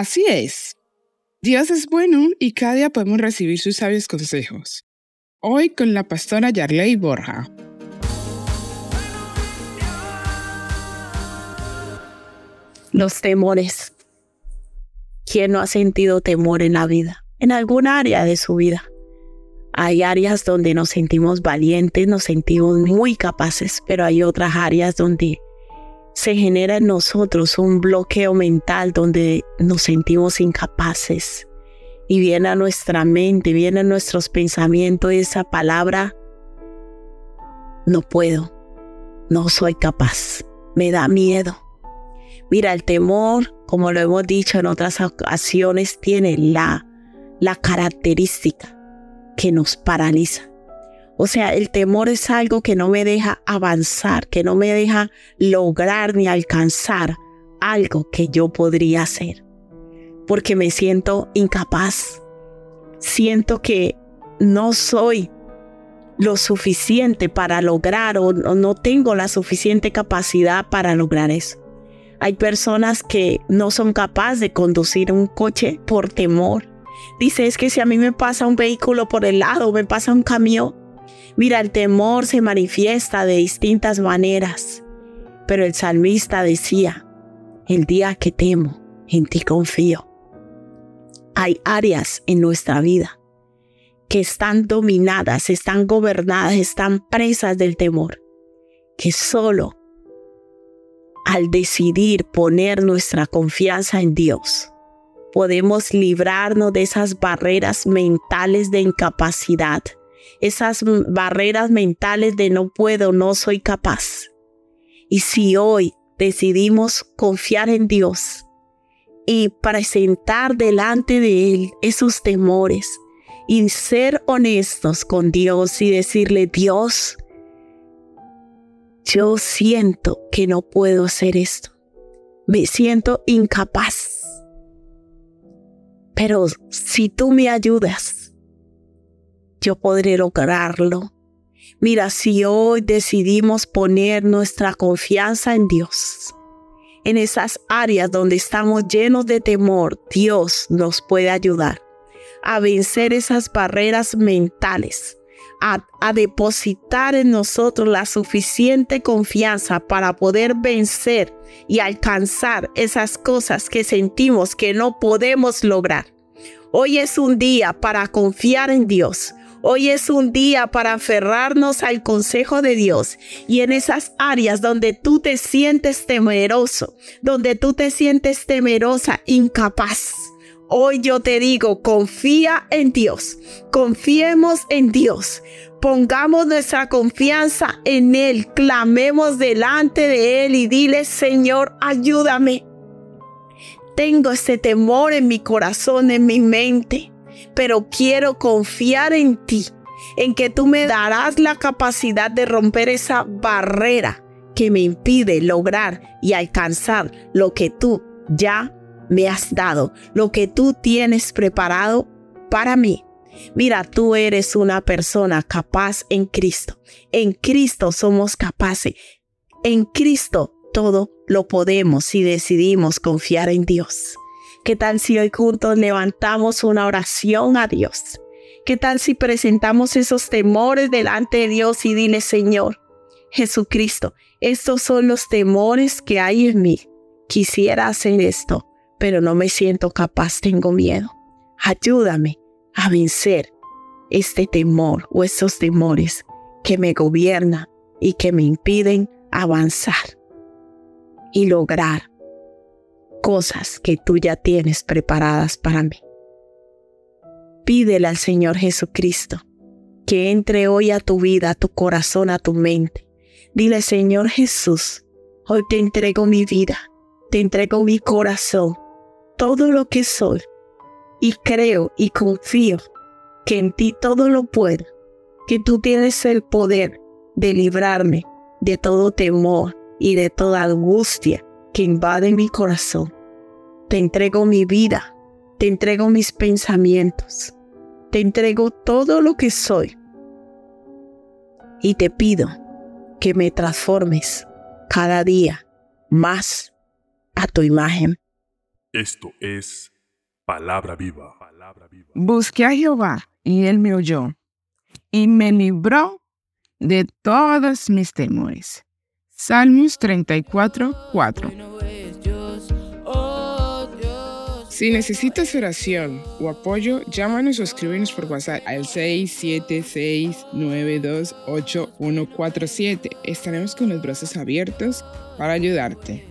Así es. Dios es bueno y cada día podemos recibir sus sabios consejos. Hoy con la pastora Yarley Borja. Los temores. ¿Quién no ha sentido temor en la vida? En alguna área de su vida. Hay áreas donde nos sentimos valientes, nos sentimos muy capaces, pero hay otras áreas donde se genera en nosotros un bloqueo mental donde nos sentimos incapaces. Y viene a nuestra mente, viene a nuestros pensamientos esa palabra, no puedo, no soy capaz, me da miedo. Mira, el temor, como lo hemos dicho en otras ocasiones, tiene la, la característica que nos paraliza. O sea, el temor es algo que no me deja avanzar, que no me deja lograr ni alcanzar algo que yo podría hacer. Porque me siento incapaz. Siento que no soy lo suficiente para lograr o, no tengo la suficiente capacidad para lograr eso. Hay personas que no son capaces de conducir un coche por temor. Dice, es que si a mí me pasa un vehículo por el lado, me pasa un camión, Mira, el temor se manifiesta de distintas maneras, pero el salmista decía, el día que temo, en ti confío. Hay áreas en nuestra vida que están dominadas, están gobernadas, están presas del temor, que solo al decidir poner nuestra confianza en Dios, podemos librarnos de esas barreras mentales de incapacidad, esas barreras mentales de no puedo, no soy capaz. Y si hoy decidimos confiar en Dios y presentar delante de Él esos temores y ser honestos con Dios y decirle, Dios, yo siento que no puedo hacer esto. Me siento incapaz. Pero si tú me ayudas, yo podré lograrlo. Mira, si hoy decidimos poner nuestra confianza en Dios, en esas áreas donde estamos llenos de temor, Dios nos puede ayudar a vencer esas barreras mentales, a, depositar en nosotros la suficiente confianza para poder vencer y alcanzar esas cosas que sentimos que no podemos lograr. Hoy es un día para confiar en Dios, Hoy es un día para aferrarnos al consejo de Dios y en esas áreas donde tú te sientes temeroso, donde tú te sientes temerosa, incapaz. Hoy yo te digo, confía en Dios, confiemos en Dios, pongamos nuestra confianza en Él, clamemos delante de Él y dile, Señor, ayúdame. Tengo este temor en mi corazón, en mi mente pero quiero confiar en ti, en que tú me darás la capacidad de romper esa barrera que me impide lograr y alcanzar lo que tú ya me has dado, lo que tú tienes preparado para mí. Mira, tú eres una persona capaz en Cristo. En Cristo somos capaces. En Cristo todo lo podemos si decidimos confiar en Dios. ¿Qué tal si hoy juntos levantamos una oración a Dios? ¿Qué tal si presentamos esos temores delante de Dios y dile, Señor, Jesucristo, estos son los temores que hay en mí. Quisiera hacer esto, pero no me siento capaz, tengo miedo. Ayúdame a vencer este temor o estos temores que me gobiernan y que me impiden avanzar y lograr cosas que tú ya tienes preparadas para mí. Pídele al Señor Jesucristo que entre hoy a tu vida, a tu corazón, a tu mente. Dile, Señor Jesús, hoy te entrego mi vida, te entrego mi corazón, todo lo que soy, y creo y confío que en ti todo lo puedo, que tú tienes el poder de librarme de todo temor y de toda angustia que invade mi corazón. Te entrego mi vida, te entrego mis pensamientos, te entrego todo lo que soy y te pido que me transformes cada día más a tu imagen. Esto es palabra viva. Busqué a Jehová y él me oyó y me libró de todos mis temores. Salmos 34, 4. Si necesitas oración o apoyo, llámanos o escríbenos por WhatsApp al 676928147. Estaremos con los brazos abiertos para ayudarte.